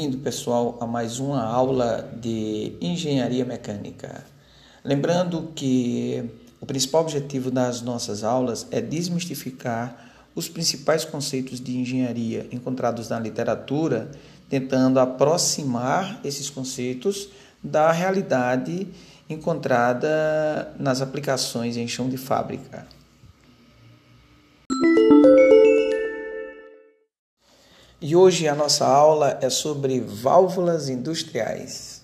Bem-vindo, pessoal, a mais uma aula de engenharia mecânica. Lembrando que o principal objetivo das nossas aulas é desmistificar os principais conceitos de engenharia encontrados na literatura, tentando aproximar esses conceitos da realidade encontrada nas aplicações em chão de fábrica. E hoje a nossa aula é sobre válvulas industriais.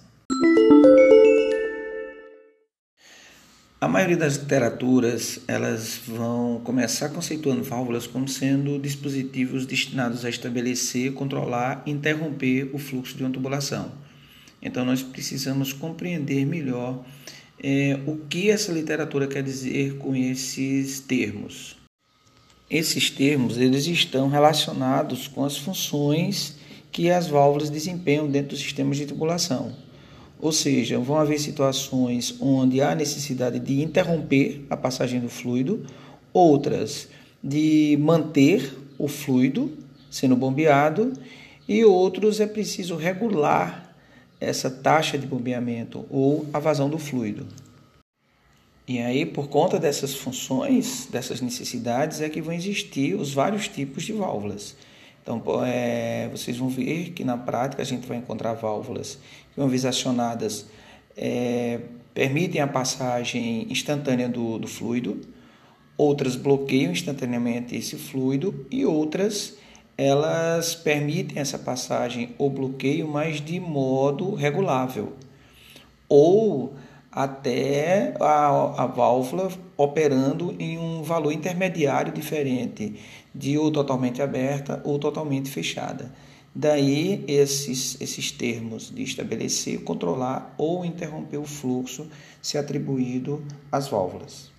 A maioria das literaturas elas vão começar conceituando válvulas como sendo dispositivos destinados a estabelecer, controlar e interromper o fluxo de uma tubulação. Então nós precisamos compreender melhor é, o que essa literatura quer dizer com esses termos. Esses termos eles estão relacionados com as funções que as válvulas desempenham dentro dos sistemas de tubulação. Ou seja, vão haver situações onde há necessidade de interromper a passagem do fluido, outras de manter o fluido sendo bombeado e outros é preciso regular essa taxa de bombeamento ou a vazão do fluido. E aí, por conta dessas funções, dessas necessidades, é que vão existir os vários tipos de válvulas. Então, é, vocês vão ver que na prática a gente vai encontrar válvulas que, uma vez acionadas, é, permitem a passagem instantânea do, do fluido, outras bloqueiam instantaneamente esse fluido e outras elas permitem essa passagem ou bloqueio, mas de modo regulável. Ou até a, a válvula operando em um valor intermediário diferente, de ou totalmente aberta ou totalmente fechada. Daí esses, esses termos de estabelecer, controlar ou interromper o fluxo se atribuído às válvulas.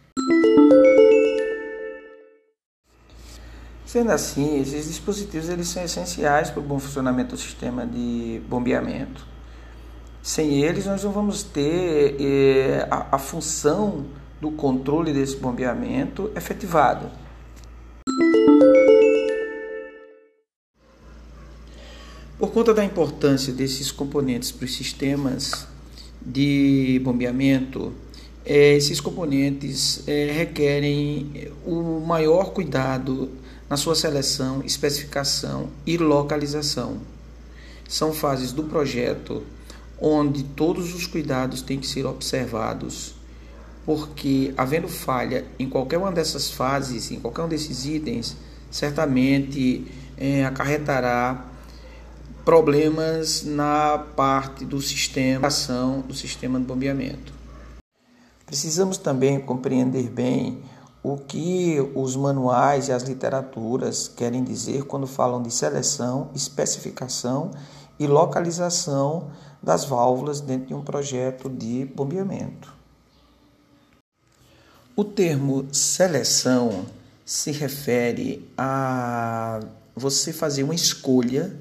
Sendo assim, esses dispositivos eles são essenciais para o bom funcionamento do sistema de bombeamento sem eles, nós não vamos ter eh, a, a função do controle desse bombeamento efetivado. Por conta da importância desses componentes para os sistemas de bombeamento, eh, esses componentes eh, requerem o maior cuidado na sua seleção, especificação e localização. São fases do projeto onde todos os cuidados têm que ser observados, porque havendo falha em qualquer uma dessas fases, em qualquer um desses itens, certamente é, acarretará problemas na parte do sistema ação do sistema de bombeamento. Precisamos também compreender bem o que os manuais e as literaturas querem dizer quando falam de seleção, especificação e localização das válvulas dentro de um projeto de bombeamento. O termo seleção se refere a você fazer uma escolha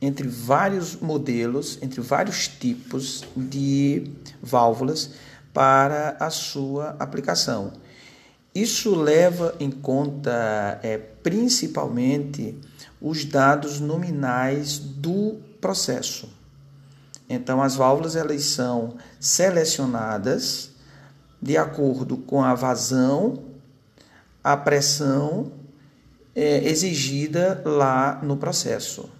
entre vários modelos, entre vários tipos de válvulas para a sua aplicação. Isso leva em conta é, principalmente os dados nominais do processo. Então, as válvulas elas são selecionadas de acordo com a vazão, a pressão é, exigida lá no processo.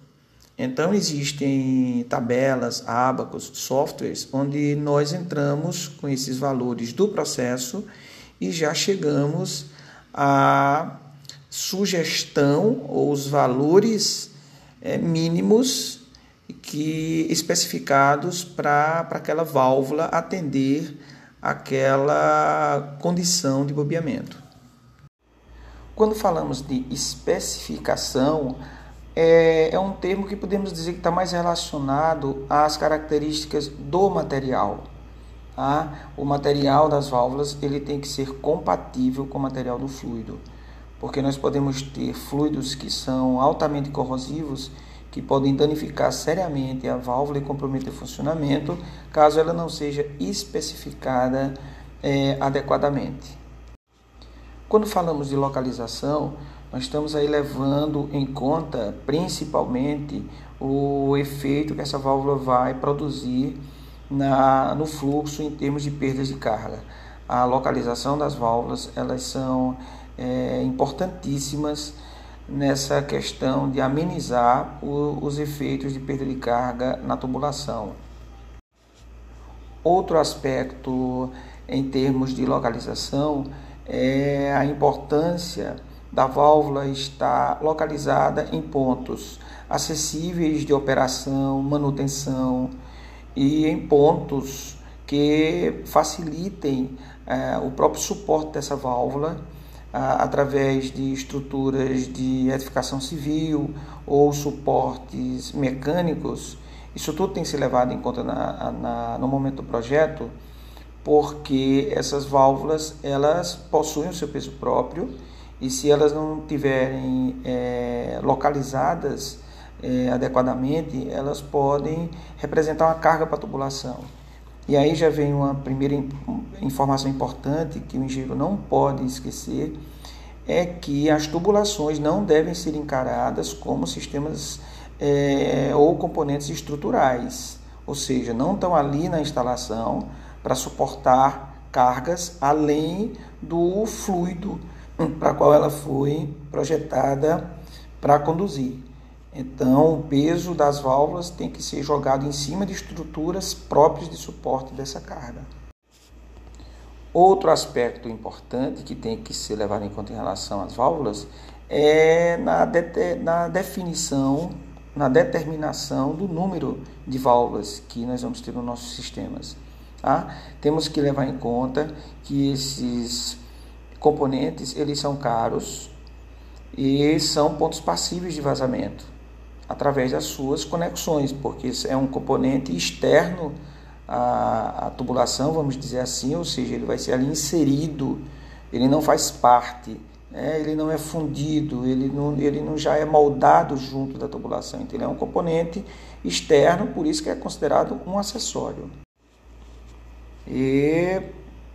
Então, existem tabelas, ábacos, softwares, onde nós entramos com esses valores do processo e já chegamos à sugestão ou os valores é, mínimos que especificados para aquela válvula atender aquela condição de bobeamento. Quando falamos de especificação, é, é um termo que podemos dizer que está mais relacionado às características do material. Tá? O material das válvulas ele tem que ser compatível com o material do fluido, porque nós podemos ter fluidos que são altamente corrosivos que podem danificar seriamente a válvula e comprometer o funcionamento, caso ela não seja especificada é, adequadamente. Quando falamos de localização, nós estamos aí levando em conta principalmente o efeito que essa válvula vai produzir na, no fluxo em termos de perdas de carga. A localização das válvulas elas são é, importantíssimas nessa questão de amenizar o, os efeitos de perda de carga na tubulação. Outro aspecto em termos de localização é a importância da válvula estar localizada em pontos acessíveis de operação, manutenção e em pontos que facilitem é, o próprio suporte dessa válvula através de estruturas de edificação civil ou suportes mecânicos. Isso tudo tem que ser levado em conta na, na, no momento do projeto, porque essas válvulas elas possuem o seu peso próprio e se elas não tiverem é, localizadas é, adequadamente, elas podem representar uma carga para a tubulação. E aí já vem uma primeira informação importante que o engenheiro não pode esquecer, é que as tubulações não devem ser encaradas como sistemas é, ou componentes estruturais, ou seja, não estão ali na instalação para suportar cargas além do fluido para qual ela foi projetada para conduzir. Então, o peso das válvulas tem que ser jogado em cima de estruturas próprias de suporte dessa carga. Outro aspecto importante que tem que ser levado em conta em relação às válvulas é na, de, na definição, na determinação do número de válvulas que nós vamos ter nos nossos sistemas. Tá? Temos que levar em conta que esses componentes eles são caros e são pontos passíveis de vazamento através das suas conexões, porque é um componente externo à, à tubulação, vamos dizer assim, ou seja, ele vai ser ali inserido, ele não faz parte, né? ele não é fundido, ele não, ele não já é moldado junto da tubulação, então ele é um componente externo, por isso que é considerado um acessório. E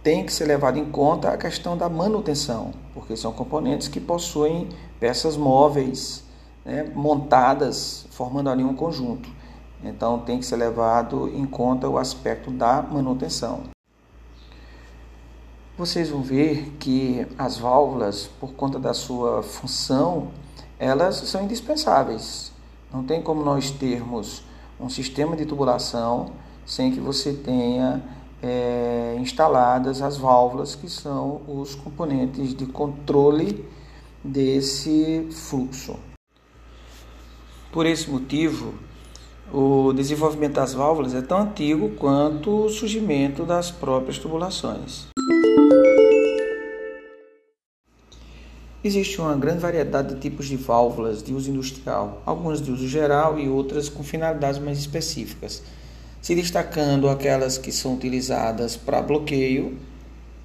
tem que ser levado em conta a questão da manutenção, porque são componentes que possuem peças móveis né, montadas, formando ali um conjunto. Então tem que ser levado em conta o aspecto da manutenção. Vocês vão ver que as válvulas, por conta da sua função, elas são indispensáveis. Não tem como nós termos um sistema de tubulação sem que você tenha é, instaladas as válvulas, que são os componentes de controle desse fluxo. Por esse motivo, o desenvolvimento das válvulas é tão antigo quanto o surgimento das próprias tubulações. Existe uma grande variedade de tipos de válvulas de uso industrial, algumas de uso geral e outras com finalidades mais específicas, se destacando aquelas que são utilizadas para bloqueio,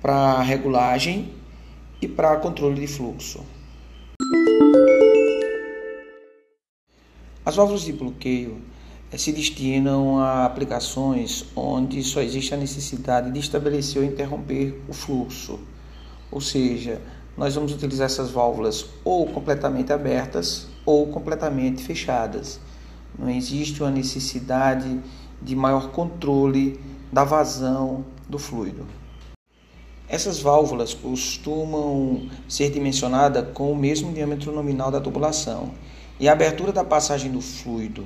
para regulagem e para controle de fluxo. As válvulas de bloqueio eh, se destinam a aplicações onde só existe a necessidade de estabelecer ou interromper o fluxo. Ou seja, nós vamos utilizar essas válvulas ou completamente abertas ou completamente fechadas. Não existe uma necessidade de maior controle da vazão do fluido. Essas válvulas costumam ser dimensionadas com o mesmo diâmetro nominal da tubulação e a abertura da passagem do fluido,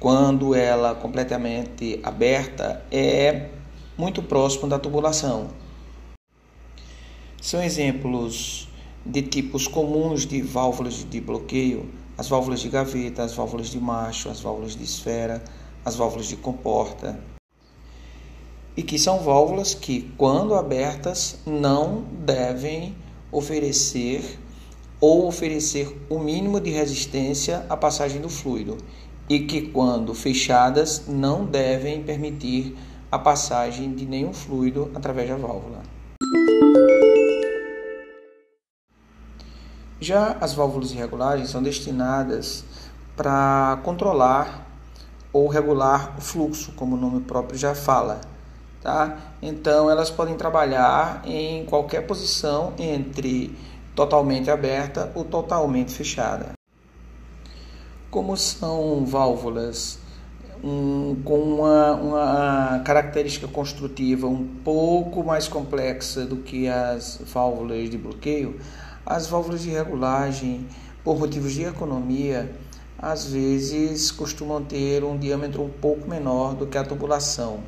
quando ela completamente aberta, é muito próximo da tubulação. São exemplos de tipos comuns de válvulas de bloqueio: as válvulas de gaveta, as válvulas de macho, as válvulas de esfera, as válvulas de comporta. E que são válvulas que, quando abertas, não devem oferecer ou oferecer o mínimo de resistência à passagem do fluido e que, quando fechadas, não devem permitir a passagem de nenhum fluido através da válvula. Já as válvulas de regulagem são destinadas para controlar ou regular o fluxo, como o nome próprio já fala. Tá? Então, elas podem trabalhar em qualquer posição entre totalmente aberta ou totalmente fechada. como são válvulas um, com uma, uma característica construtiva um pouco mais complexa do que as válvulas de bloqueio, as válvulas de regulagem, por motivos de economia, às vezes costumam ter um diâmetro um pouco menor do que a tubulação.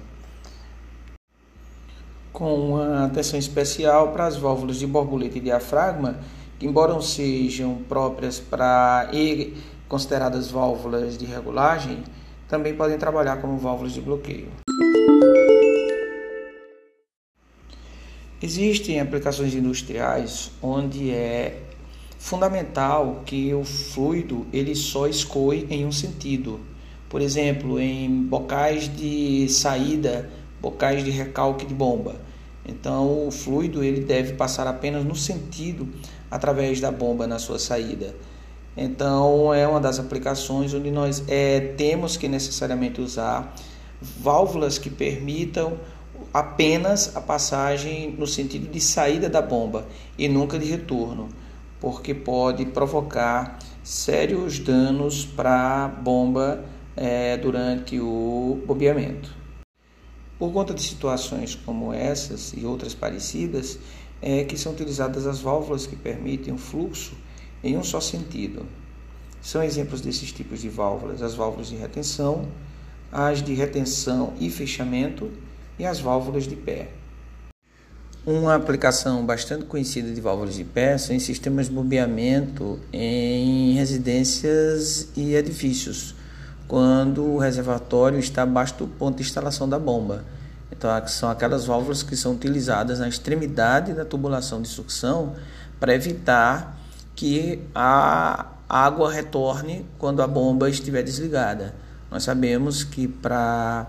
Com uma atenção especial para as válvulas de borboleta e diafragma, que embora sejam próprias para e consideradas válvulas de regulagem, também podem trabalhar como válvulas de bloqueio. Existem aplicações industriais onde é fundamental que o fluido ele só escoe em um sentido. Por exemplo, em bocais de saída, bocais de recalque de bomba. Então, o fluido ele deve passar apenas no sentido através da bomba na sua saída. Então, é uma das aplicações onde nós é, temos que necessariamente usar válvulas que permitam apenas a passagem no sentido de saída da bomba e nunca de retorno porque pode provocar sérios danos para a bomba é, durante o bombeamento. Por conta de situações como essas e outras parecidas, é que são utilizadas as válvulas que permitem o fluxo em um só sentido. São exemplos desses tipos de válvulas as válvulas de retenção, as de retenção e fechamento e as válvulas de pé. Uma aplicação bastante conhecida de válvulas de pé são em sistemas de bombeamento em residências e edifícios, quando o reservatório está abaixo do ponto de instalação da bomba. Então, são aquelas válvulas que são utilizadas na extremidade da tubulação de sucção para evitar que a água retorne quando a bomba estiver desligada. Nós sabemos que para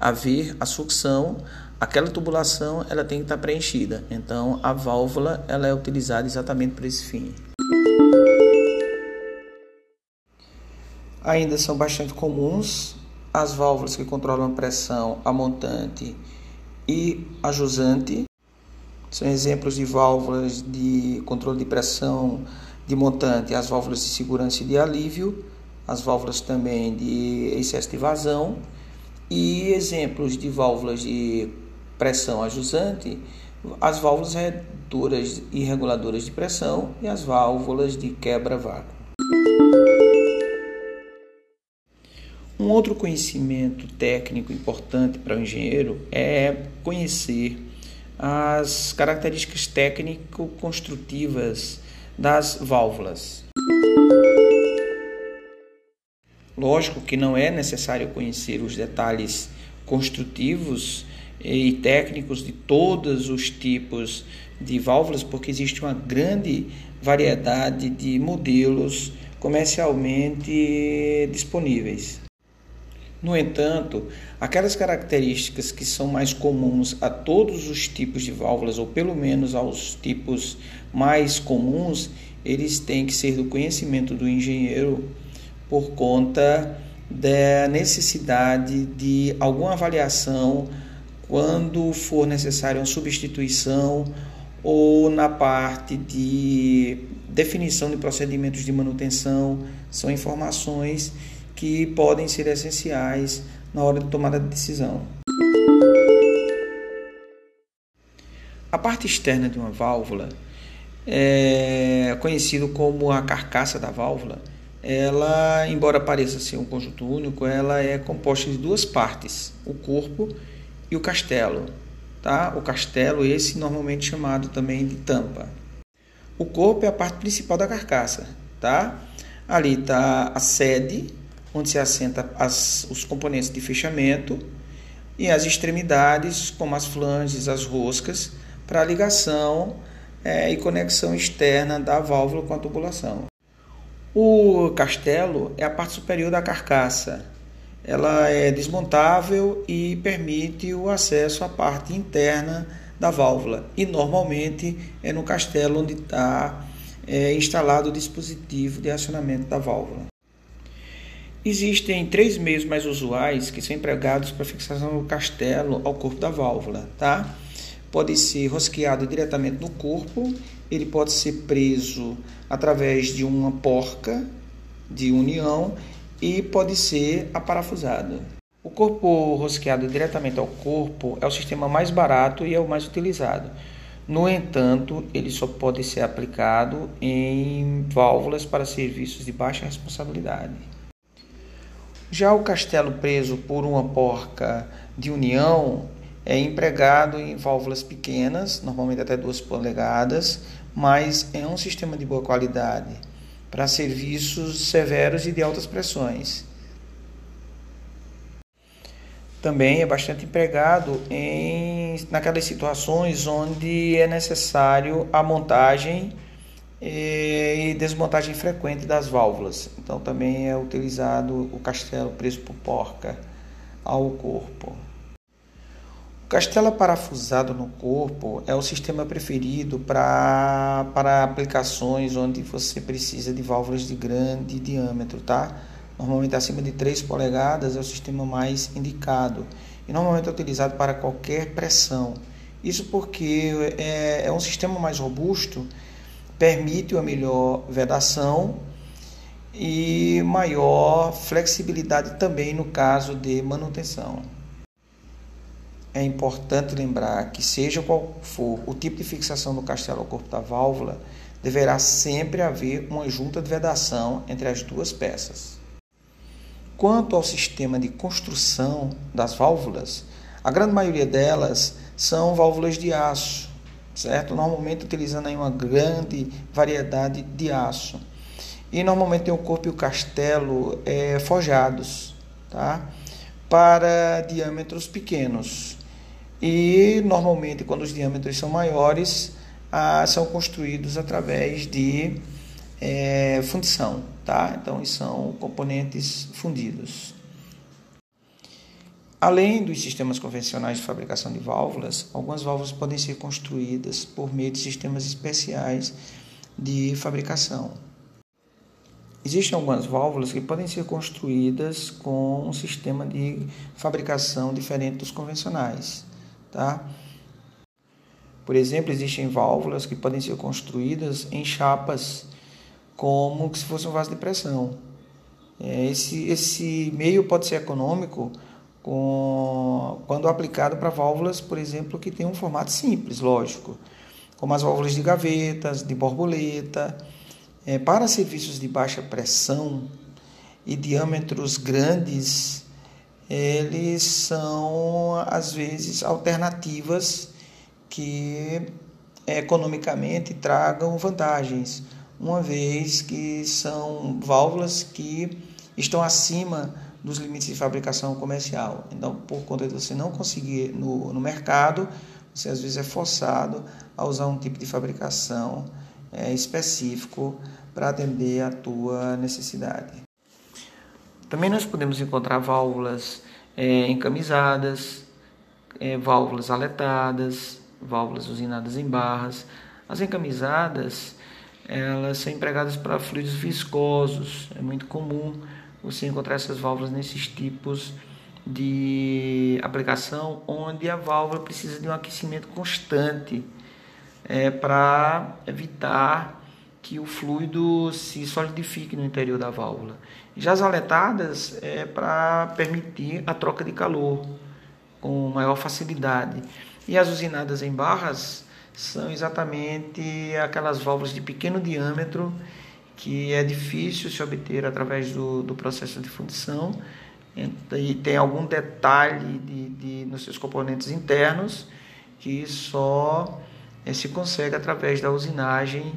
haver a sucção, aquela tubulação ela tem que estar preenchida. Então a válvula ela é utilizada exatamente para esse fim. Ainda são bastante comuns as válvulas que controlam a pressão, a montante e a jusante. São exemplos de válvulas de controle de pressão de montante, as válvulas de segurança e de alívio, as válvulas também de excesso de vazão e exemplos de válvulas de pressão ajusante, as válvulas redutoras e reguladoras de pressão e as válvulas de quebra-vácuo. Um outro conhecimento técnico importante para o engenheiro é conhecer as características técnico-construtivas das válvulas. Lógico que não é necessário conhecer os detalhes construtivos e técnicos de todos os tipos de válvulas, porque existe uma grande variedade de modelos comercialmente disponíveis. No entanto, aquelas características que são mais comuns a todos os tipos de válvulas, ou pelo menos aos tipos mais comuns, eles têm que ser do conhecimento do engenheiro por conta da necessidade de alguma avaliação quando for necessária uma substituição ou na parte de definição de procedimentos de manutenção, são informações que podem ser essenciais na hora de tomada de decisão. A parte externa de uma válvula é conhecido como a carcaça da válvula. Ela, embora pareça ser um conjunto único, ela é composta de duas partes: o corpo e o castelo, tá? O castelo esse normalmente chamado também de tampa. O corpo é a parte principal da carcaça, tá? Ali está a sede, onde se assenta as, os componentes de fechamento e as extremidades, como as flanges, as roscas, para ligação é, e conexão externa da válvula com a tubulação. O castelo é a parte superior da carcaça, ela é desmontável e permite o acesso à parte interna da válvula. E normalmente é no castelo onde está é, instalado o dispositivo de acionamento da válvula. Existem três meios mais usuais que são empregados para fixação do castelo ao corpo da válvula, tá? Pode ser rosqueado diretamente no corpo, ele pode ser preso através de uma porca de união e pode ser aparafusado. O corpo rosqueado diretamente ao corpo é o sistema mais barato e é o mais utilizado. No entanto, ele só pode ser aplicado em válvulas para serviços de baixa responsabilidade. Já o castelo preso por uma porca de união é empregado em válvulas pequenas, normalmente até 2 polegadas, mas é um sistema de boa qualidade para serviços severos e de altas pressões. Também é bastante empregado em naquelas situações onde é necessário a montagem e desmontagem frequente das válvulas. Então também é utilizado o castelo preso por porca ao corpo. Castelo parafusado no corpo é o sistema preferido pra, para aplicações onde você precisa de válvulas de grande diâmetro, tá? Normalmente acima de 3 polegadas é o sistema mais indicado e normalmente é utilizado para qualquer pressão. Isso porque é, é um sistema mais robusto, permite uma melhor vedação e maior flexibilidade também no caso de manutenção é importante lembrar que, seja qual for o tipo de fixação do castelo ao corpo da válvula, deverá sempre haver uma junta de vedação entre as duas peças. Quanto ao sistema de construção das válvulas, a grande maioria delas são válvulas de aço, certo? Normalmente utilizando aí uma grande variedade de aço. E normalmente tem o corpo e o castelo é, forjados, tá? Para diâmetros pequenos. E normalmente, quando os diâmetros são maiores, ah, são construídos através de é, fundição, tá? Então, são componentes fundidos. Além dos sistemas convencionais de fabricação de válvulas, algumas válvulas podem ser construídas por meio de sistemas especiais de fabricação. Existem algumas válvulas que podem ser construídas com um sistema de fabricação diferente dos convencionais. Tá? Por exemplo, existem válvulas que podem ser construídas em chapas, como se fosse um vaso de pressão. É, esse, esse meio pode ser econômico com, quando aplicado para válvulas, por exemplo, que tem um formato simples, lógico, como as válvulas de gavetas, de borboleta. É, para serviços de baixa pressão e diâmetros grandes, eles são às vezes alternativas que economicamente tragam vantagens, uma vez que são válvulas que estão acima dos limites de fabricação comercial. Então, por conta de você não conseguir no, no mercado, você às vezes é forçado a usar um tipo de fabricação é, específico para atender a tua necessidade. Também nós podemos encontrar válvulas é, encamisadas, é, válvulas aletadas, válvulas usinadas em barras. As encamisadas elas são empregadas para fluidos viscosos. É muito comum você encontrar essas válvulas nesses tipos de aplicação onde a válvula precisa de um aquecimento constante é, para evitar que o fluido se solidifique no interior da válvula. Já as aletadas é para permitir a troca de calor com maior facilidade. E as usinadas em barras são exatamente aquelas válvulas de pequeno diâmetro que é difícil se obter através do, do processo de fundição e tem algum detalhe de, de, nos seus componentes internos que só é, se consegue através da usinagem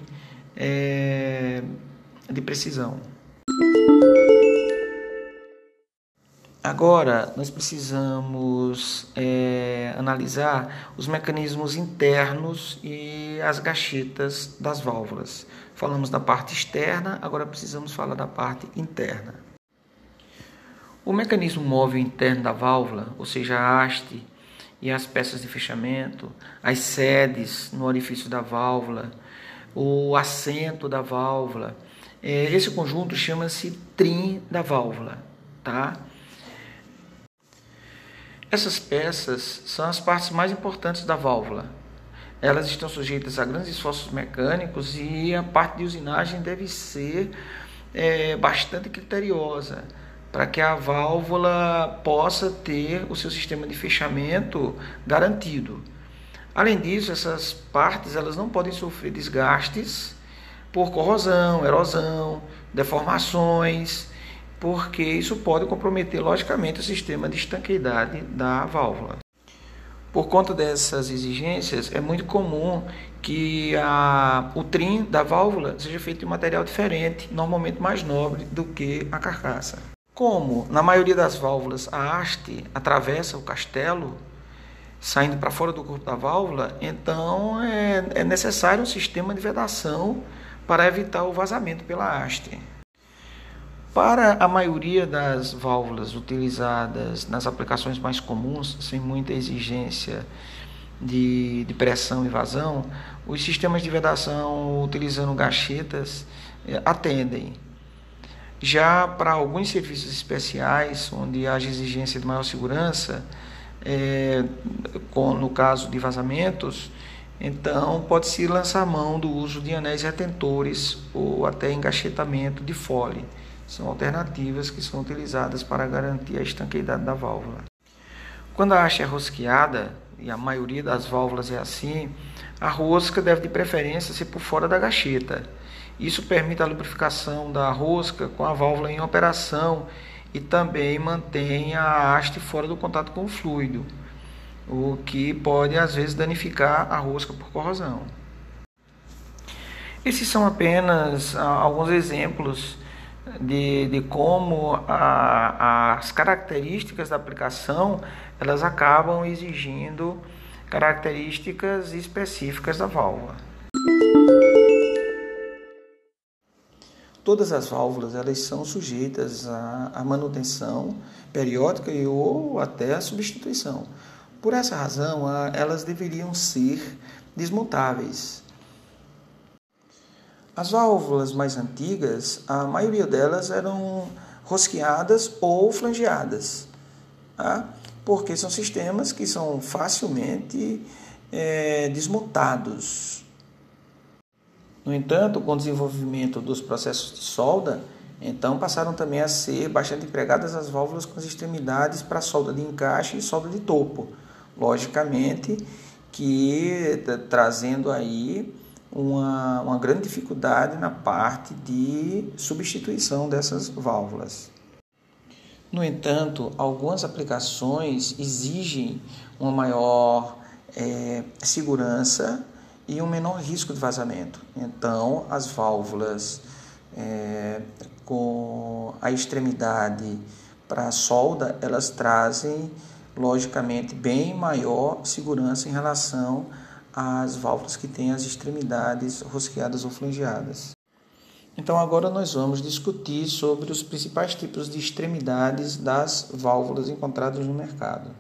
é, de precisão. Agora, nós precisamos é, analisar os mecanismos internos e as gachetas das válvulas. Falamos da parte externa, agora precisamos falar da parte interna. O mecanismo móvel interno da válvula, ou seja, a haste e as peças de fechamento, as sedes no orifício da válvula, o assento da válvula. É, esse conjunto chama-se trim da válvula, tá? Essas peças são as partes mais importantes da válvula. Elas estão sujeitas a grandes esforços mecânicos e a parte de usinagem deve ser é, bastante criteriosa para que a válvula possa ter o seu sistema de fechamento garantido. Além disso, essas partes elas não podem sofrer desgastes por corrosão, erosão, deformações, porque isso pode comprometer logicamente o sistema de estanqueidade da válvula. Por conta dessas exigências, é muito comum que a, o trim da válvula seja feito de material diferente, normalmente mais nobre do que a carcaça. Como na maioria das válvulas a haste atravessa o castelo, saindo para fora do corpo da válvula, então é, é necessário um sistema de vedação para evitar o vazamento pela haste. Para a maioria das válvulas utilizadas nas aplicações mais comuns, sem muita exigência de, de pressão e vazão, os sistemas de vedação utilizando gachetas eh, atendem. Já para alguns serviços especiais, onde haja exigência de maior segurança, é, com, no caso de vazamentos, então pode-se lançar mão do uso de anéis retentores ou até engachetamento de fole são alternativas que são utilizadas para garantir a estanqueidade da válvula. Quando a haste é rosqueada, e a maioria das válvulas é assim, a rosca deve de preferência ser por fora da gacheta. Isso permite a lubrificação da rosca com a válvula em operação e também mantém a haste fora do contato com o fluido, o que pode às vezes danificar a rosca por corrosão. Esses são apenas alguns exemplos de, de como a, as características da aplicação elas acabam exigindo características específicas da válvula. Todas as válvulas elas são sujeitas à, manutenção periódica e ou até à substituição. Por essa razão, elas deveriam ser desmontáveis. As válvulas mais antigas, a maioria delas eram rosqueadas ou flangeadas, tá? porque são sistemas que são facilmente é, desmontados. No entanto, com o desenvolvimento dos processos de solda, então passaram também a ser bastante empregadas as válvulas com as extremidades para solda de encaixe e solda de topo. Logicamente que trazendo aí uma, uma grande dificuldade na parte de substituição dessas válvulas. No entanto, algumas aplicações exigem uma maior é, segurança e um menor risco de vazamento. Então, as válvulas é, com a extremidade para a solda, elas trazem, logicamente, bem maior segurança em relação as válvulas que têm as extremidades rosqueadas ou flangeadas. Então agora nós vamos discutir sobre os principais tipos de extremidades das válvulas encontradas no mercado.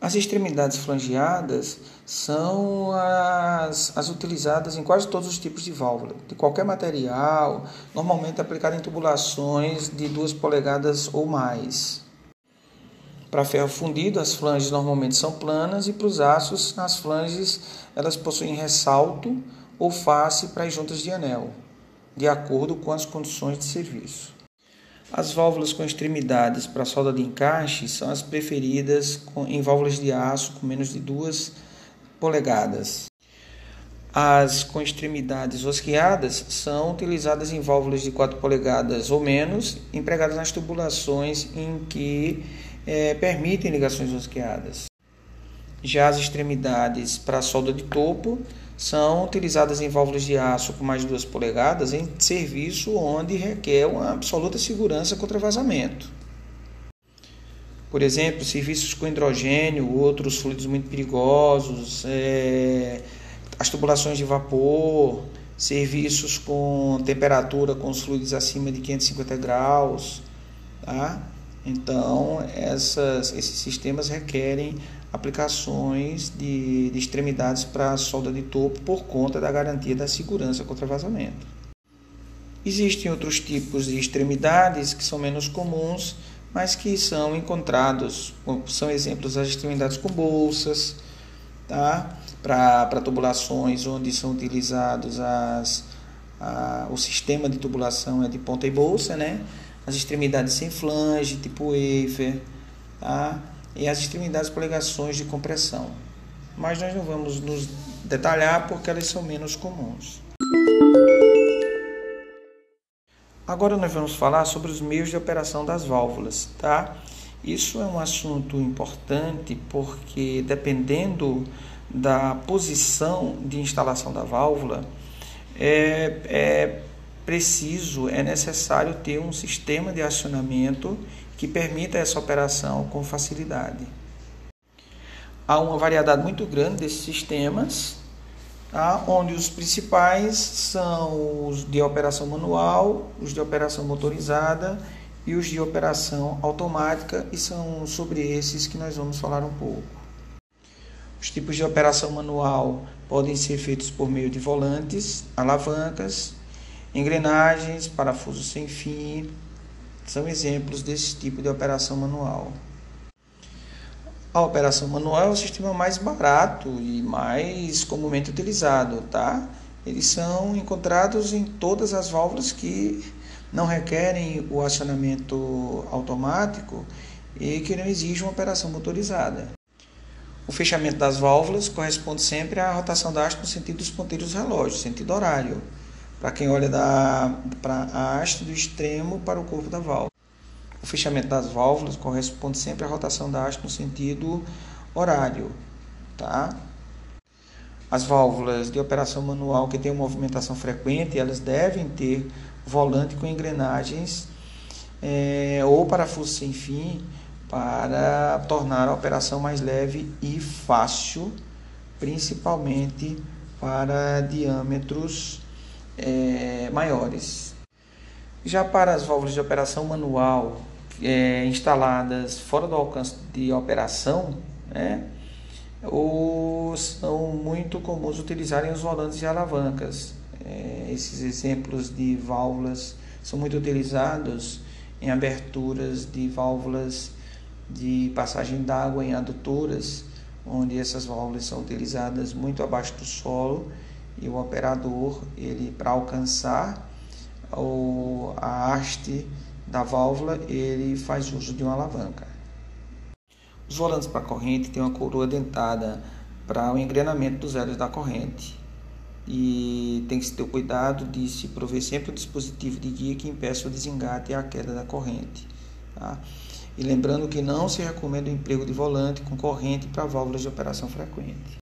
As extremidades flangeadas são as, as utilizadas em quase todos os tipos de válvula, de qualquer material, normalmente aplicada em tubulações de 2 polegadas ou mais. Para ferro fundido, as flanges normalmente são planas e para os aços, as flanges elas possuem ressalto ou face para as juntas de anel, de acordo com as condições de serviço. As válvulas com extremidades para solda de encaixe são as preferidas em válvulas de aço com menos de 2 polegadas. As com extremidades rosqueadas são utilizadas em válvulas de 4 polegadas ou menos, empregadas nas tubulações em que é, permitem ligações rosqueadas. Já as extremidades para solda de topo são utilizadas em válvulas de aço com mais de 2 polegadas em serviço onde requer uma absoluta segurança contra vazamento. Por exemplo, serviços com hidrogênio, outros fluidos muito perigosos, é, as tubulações de vapor, serviços com temperatura com os fluidos acima de 550 graus, tá? Então, essas, esses sistemas requerem aplicações de, de extremidades para solda de topo por conta da garantia da segurança contra vazamento. Existem outros tipos de extremidades que são menos comuns, mas que são encontrados, são exemplos as extremidades com bolsas, tá? para tubulações onde são utilizados as, a, o sistema de tubulação é de ponta e bolsa, né? As extremidades sem flange, tipo wafer, tá? e as extremidades por ligações de compressão. Mas nós não vamos nos detalhar porque elas são menos comuns. Agora nós vamos falar sobre os meios de operação das válvulas, tá? Isso é um assunto importante porque dependendo da posição de instalação da válvula, é, é preciso, é necessário ter um sistema de acionamento que permita essa operação com facilidade. Há uma variedade muito grande desses sistemas, tá? onde os principais são os de operação manual, os de operação motorizada e os de operação automática, e são sobre esses que nós vamos falar um pouco. Os tipos de operação manual podem ser feitos por meio de volantes, alavancas, engrenagens, parafusos sem fim, são exemplos desse tipo de operação manual. A operação manual é o sistema mais barato e mais comumente utilizado, tá? Eles são encontrados em todas as válvulas que não requerem o acionamento automático e que não exigem uma operação motorizada. O fechamento das válvulas corresponde sempre à rotação da haste no sentido dos ponteiros relógios, sentido horário para quem olha da para a haste do extremo para o corpo da válvula. O fechamento das válvulas corresponde sempre à rotação da haste no sentido horário, tá? As válvulas de operação manual que têm movimentação frequente, elas devem ter volante com engrenagens é, ou parafuso sem fim para tornar a operação mais leve e fácil, principalmente para diâmetros é, maiores. Já para as válvulas de operação manual é, instaladas fora do alcance de operação, né, são muito comuns utilizarem os volantes e alavancas. É, esses exemplos de válvulas são muito utilizados em aberturas de válvulas de passagem d'água em adutoras, onde essas válvulas são utilizadas muito abaixo do solo e o operador ele para alcançar o, a haste da válvula ele faz uso de uma alavanca. Os volantes para corrente têm uma coroa dentada para o engrenamento dos elos da corrente e tem que se ter cuidado de se prover sempre um dispositivo de guia que impeça o desengate e a queda da corrente. Tá? E lembrando que não se recomenda o emprego de volante com corrente para válvulas de operação frequente.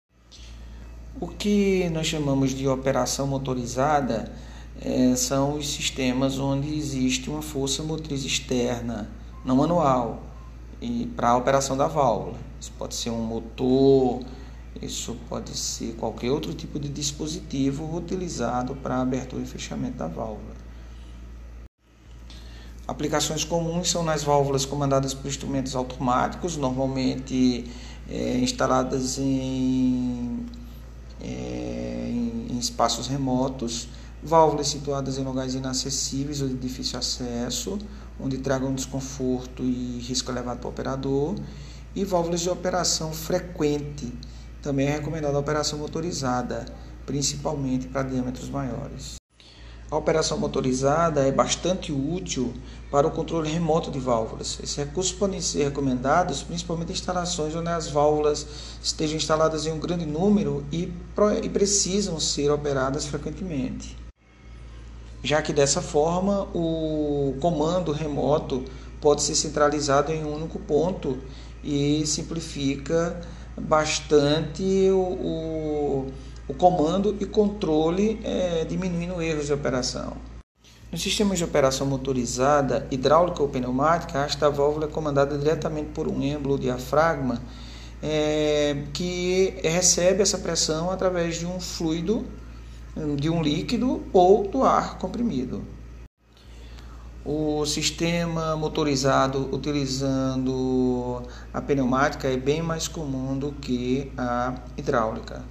O que nós chamamos de operação motorizada é, são os sistemas onde existe uma força motriz externa, não manual, e para a operação da válvula. Isso pode ser um motor, isso pode ser qualquer outro tipo de dispositivo utilizado para abertura e fechamento da válvula. Aplicações comuns são nas válvulas comandadas por instrumentos automáticos, normalmente é, instaladas em é, em, em espaços remotos, válvulas situadas em lugares inacessíveis ou de difícil acesso, onde tragam desconforto e risco elevado para o operador, e válvulas de operação frequente, também é recomendada a operação motorizada, principalmente para diâmetros maiores. A operação motorizada é bastante útil para o controle remoto de válvulas. Esses recursos podem ser recomendados principalmente em instalações onde as válvulas estejam instaladas em um grande número e, e precisam ser operadas frequentemente. Já que dessa forma o comando remoto pode ser centralizado em um único ponto e simplifica bastante o, o o comando e controle é, diminuindo erros de operação. No sistema de operação motorizada, hidráulica ou pneumática, esta válvula é comandada diretamente por um êmbolo diafragma é, que recebe essa pressão através de um fluido, de um líquido ou do ar comprimido. O sistema motorizado utilizando a pneumática é bem mais comum do que a hidráulica.